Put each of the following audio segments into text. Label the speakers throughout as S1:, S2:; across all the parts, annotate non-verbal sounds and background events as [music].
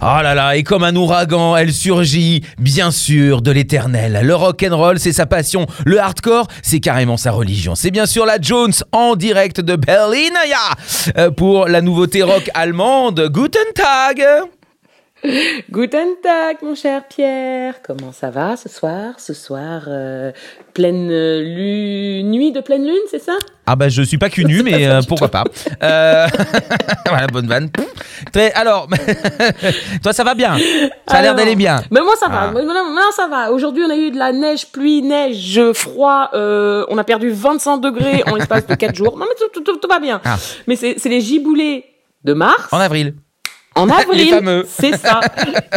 S1: Oh là là, et comme un ouragan, elle surgit, bien sûr, de l'éternel. Le rock and roll, c'est sa passion. Le hardcore, c'est carrément sa religion. C'est bien sûr la Jones en direct de Berlin, euh, pour la nouveauté rock [laughs] allemande. Guten Tag.
S2: Guten Tag, mon cher Pierre. Comment ça va ce soir? Ce soir, euh, pleine euh, lu- nuit de pleine lune, c'est ça?
S1: Ah bah je suis pas cul nu, [laughs] mais euh, pourquoi pas. Euh, [laughs] voilà, bonne vanne. Très, alors, [laughs] toi ça va bien? Ça a l'air d'aller bien.
S2: Mais moi ça va.
S1: Ah.
S2: Moi, ça va. Aujourd'hui, on a eu de la neige, pluie, neige, froid. euh, on a perdu 25 degrés en l'espace de 4 jours. Non mais tout, tout- tout- tout va bien.
S1: Ah.
S2: Mais c'est les giboulées de mars.
S1: En avril.
S2: En avril, c'est ça.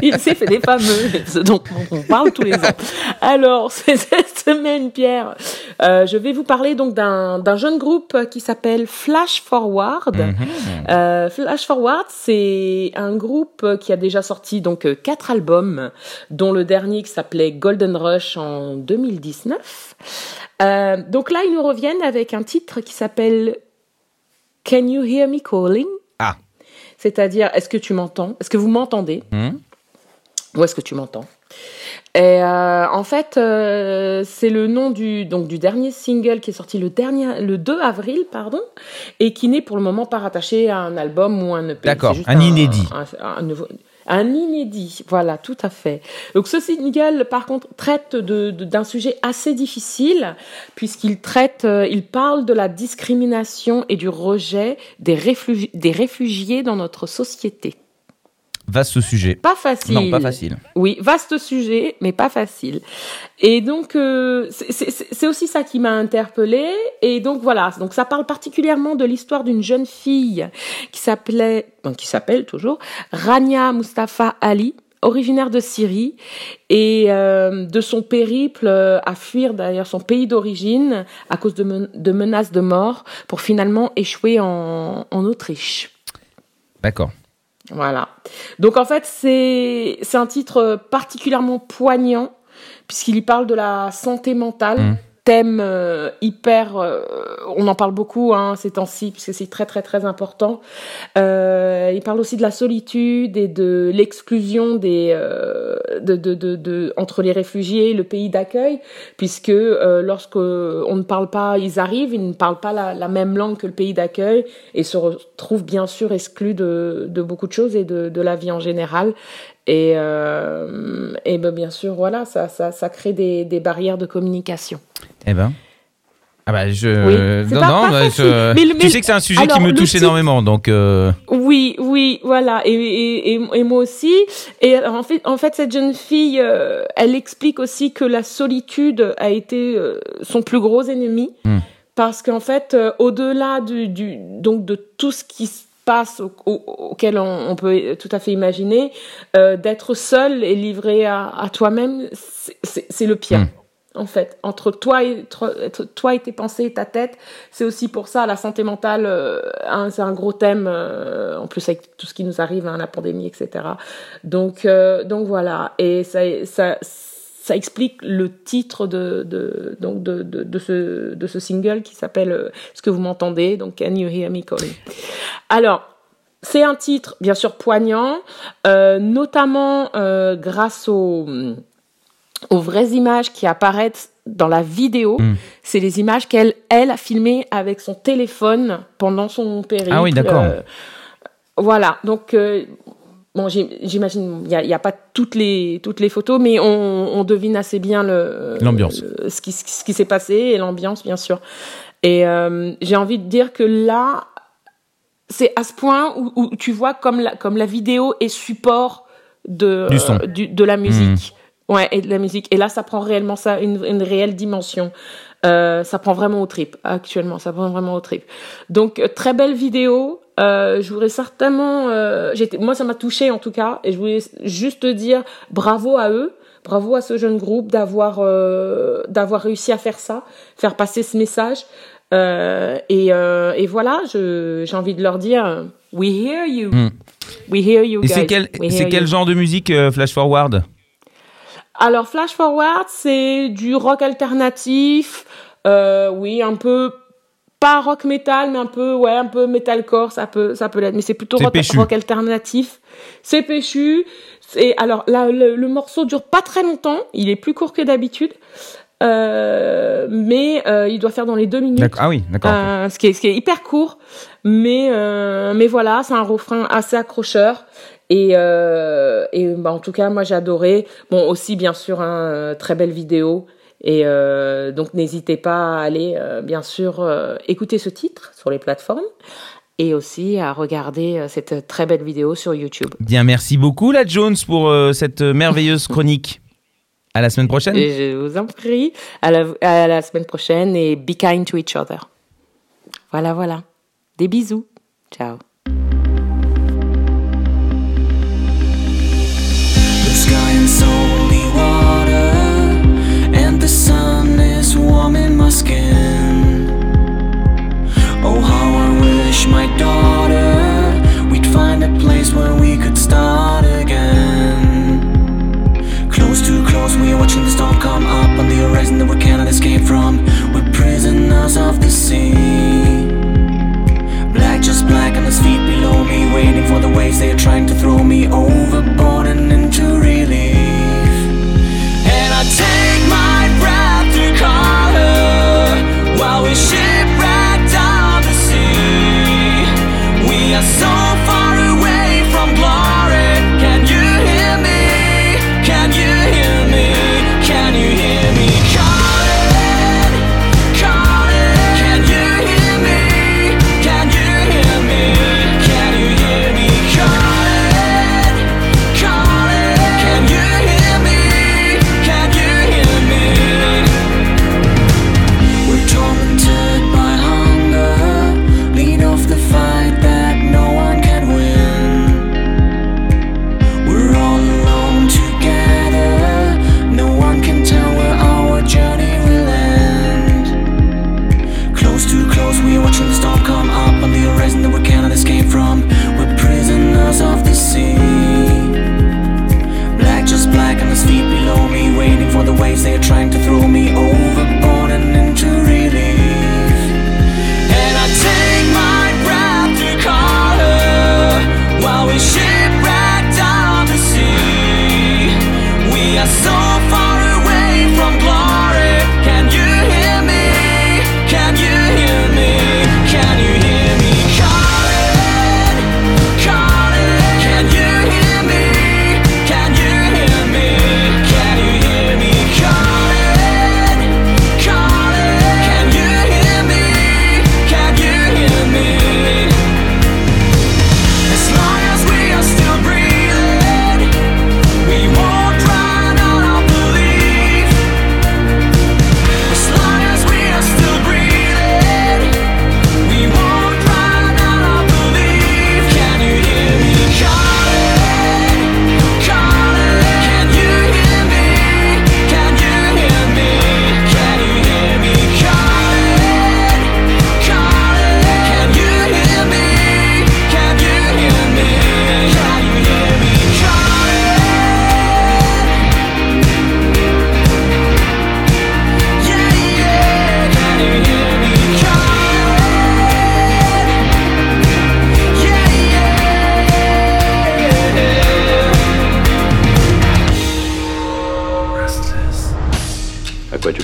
S2: Il s'est fait des fameux, ce dont on parle tous les ans. Alors, c'est cette semaine, Pierre, euh, je vais vous parler donc d'un jeune groupe qui s'appelle Flash Forward. Euh, Flash Forward, c'est un groupe qui a déjà sorti donc euh, quatre albums, dont le dernier qui s'appelait Golden Rush en 2019. Euh, donc là, ils nous reviennent avec un titre qui s'appelle Can You Hear Me Calling?
S1: Ah.
S2: c'est-à-dire, est-ce que tu m'entends? Est-ce que vous m'entendez?
S1: Hmm.
S2: Ou est-ce que tu m'entends? Et euh, en fait, euh, c'est le nom du donc du dernier single qui est sorti le dernier le 2 avril, pardon, et qui n'est pour le moment pas rattaché à un album ou un EP.
S1: D'accord, un inédit.
S2: Un, un nouveau- un inédit, voilà, tout à fait. Donc ce single, par contre, traite de- de- d'un sujet assez difficile, puisqu'il traite, euh, il parle de la discrimination et du rejet des, réfugi- des réfugiés dans notre société.
S1: Vaste sujet.
S2: Pas facile.
S1: Non, pas facile.
S2: Oui, vaste sujet, mais pas facile. Et donc, euh, c'est- aussi ça qui m'a interpellée. Et donc voilà, donc ça parle particulièrement de l'histoire d'une jeune fille qui s'appelait, bon, qui s'appelle toujours Rania Mustafa Ali originaire de Syrie et euh, de son périple euh, à fuir d'ailleurs son pays d'origine à cause de, men- de menaces de mort pour finalement échouer en, en Autriche.
S1: D'accord.
S2: Voilà. Donc en fait, c'est un titre particulièrement poignant puisqu'il y parle de la santé mentale.
S1: Mm.
S2: Thème euh, hyper, euh, on en parle beaucoup hein, ces temps-ci puisque c'est très très très important. Euh, il parle aussi de la solitude et de l'exclusion des de, de, de, de- entre les réfugiés et le pays d'accueil puisque euh, lorsque on ne parle pas, ils arrivent, ils ne parlent pas la, la même langue que le pays d'accueil et se retrouvent bien sûr exclus de, de beaucoup de choses et de, de la vie en général. Et, euh, et ben, bien sûr, voilà, ça, ça, ça crée des, des barrières de communication.
S1: Eh ben. Ah bah je.
S2: Oui,
S1: non,
S2: pas-
S1: non,
S2: pas facile.
S1: je-
S2: Mais le- mais
S1: tu sais que c'est un sujet
S2: alors,
S1: qui me touche énormément, donc. euh,
S2: Oui, oui, voilà, et, et, et, et moi aussi. Et en fait, en fait, cette jeune fille, euh, elle explique aussi que la solitude a été euh, son plus gros ennemi,
S1: Hmm.
S2: parce qu'en fait, au-delà du, du, donc de tout ce qui se passe au- au- auquel on, on peut tout à fait imaginer, d'être seul et livré à, à toi-même, c'est le pire.
S1: Hmm.
S2: En fait, entre toi et toi et tes pensées et ta tête, c'est aussi pour ça la santé mentale. euh, c'est un gros thème euh, en plus avec tout ce qui nous arrive, hein, la pandémie, etc. Donc, euh, donc voilà, et ça, ça, ça explique le titre de, de donc de, de, ce de ce single qui s'appelle Est-ce que vous m'entendez? Donc Can you hear me calling Alors. C'est un titre, bien sûr, poignant, notamment grâce au, aux vraies images qui apparaissent dans la vidéo.
S1: Mm.
S2: C'est les images qu'elle elle a filmées avec son téléphone pendant son périple.
S1: Ah oui, d'accord.
S2: Euh, voilà, donc euh, bon, j'im- j'imagine il n'y a, il y a pas toutes les toutes les photos, mais on, on devine assez bien le
S1: L'ambiance.
S2: ce qui ce qui s'est passé et l'ambiance bien sûr. Et euh, j'ai envie de dire que là, c'est à ce point où, où tu vois comme la comme la vidéo est support de
S1: Du son.
S2: du- de la musique. Ouais, et de la musique. Et là, ça prend réellement ça, une, une réelle dimension. Euh, ça prend vraiment au trip, actuellement. Ça prend vraiment au trip. Donc, euh, très belle vidéo. Euh, je voudrais certainement... Euh, moi, ça m'a touché en tout cas. Et je voulais juste dire bravo à eux. Bravo à ce jeune groupe d'avoir d'avoir réussi à faire ça, faire passer ce message. Et, et voilà, j'ai envie de leur dire, we hear you.
S1: Mm.
S2: We hear you
S1: Et
S2: guys.
S1: c'est quel,
S2: We
S1: c'est quel genre de musique Flash Forward?
S2: Alors, Flash Forward, c'est du rock alternatif. Euh, oui, un peu pas rock metal, mais un peu ouais, un peu metalcore, ça peut ça peut l'être, mais c'est plutôt rock, rock alternatif. C'est péchu. Alors là le, le morceau dure pas très longtemps, il est plus court que d'habitude. Euh, mais euh, il doit faire dans les deux minutes.
S1: Ah oui, d'accord.
S2: ce, qui est, ce qui est hyper court, mais mais voilà, c'est un refrain assez accrocheur et euh, et bah, en tout cas moi j'ai adoré. Bon aussi bien sûr un euh, très belle vidéo et euh, donc n'hésitez pas à aller euh, bien sûr écouter ce titre sur les plateformes et aussi à regarder cette très belle vidéo sur YouTube.
S1: Bien, merci beaucoup, la Jones, pour cette merveilleuse [laughs] chronique. À la semaine prochaine.
S2: Et je vous en prie à la, à la semaine prochaine et be kind to each other. Voilà voilà. Des bisous. Ciao.
S3: Is warming my skin. Oh, how I wish my daughter we'd find a place where we could start again. Close too close, we're watching the storm come up on the horizon that we cannot escape from. We're prisoners of the sea. Black, just black on his feet below me, waiting for the waves they are trying to throw me overboard and into